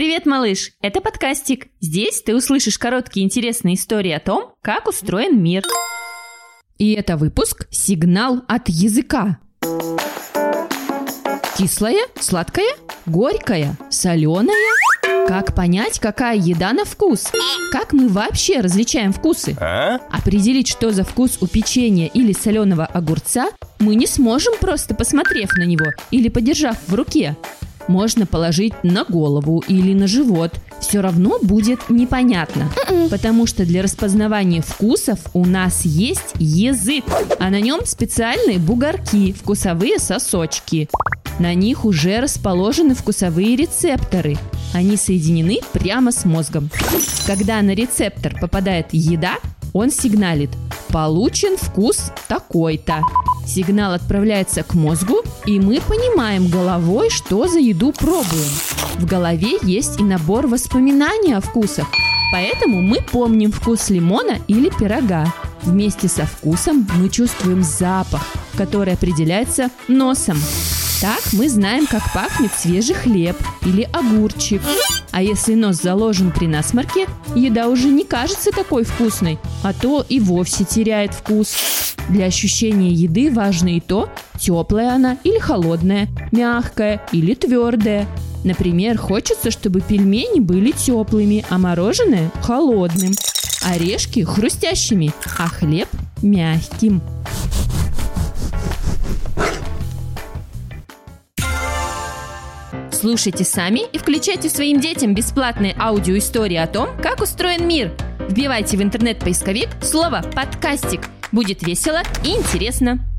Привет, малыш! Это подкастик. Здесь ты услышишь короткие интересные истории о том, как устроен мир. И это выпуск «Сигнал от языка». Кислое, сладкое, горькое, соленое. Как понять, какая еда на вкус? Как мы вообще различаем вкусы? Определить, что за вкус у печенья или соленого огурца, мы не сможем просто посмотрев на него или подержав в руке. Можно положить на голову или на живот. Все равно будет непонятно. Потому что для распознавания вкусов у нас есть язык, а на нем специальные бугорки, вкусовые сосочки. На них уже расположены вкусовые рецепторы. Они соединены прямо с мозгом. Когда на рецептор попадает еда, он сигналит «Получен вкус такой-то». Сигнал отправляется к мозгу, и мы понимаем головой, что за еду пробуем. В голове есть и набор воспоминаний о вкусах, поэтому мы помним вкус лимона или пирога. Вместе со вкусом мы чувствуем запах, который определяется носом. Так мы знаем, как пахнет свежий хлеб или огурчик. А если нос заложен при насморке, еда уже не кажется такой вкусной, а то и вовсе теряет вкус. Для ощущения еды важно и то, теплая она или холодная, мягкая или твердая. Например, хочется, чтобы пельмени были теплыми, а мороженое – холодным, орешки – хрустящими, а хлеб – мягким. Слушайте сами и включайте своим детям бесплатные аудиоистории о том, как устроен мир. Вбивайте в интернет-поисковик слово «подкастик». Будет весело и интересно.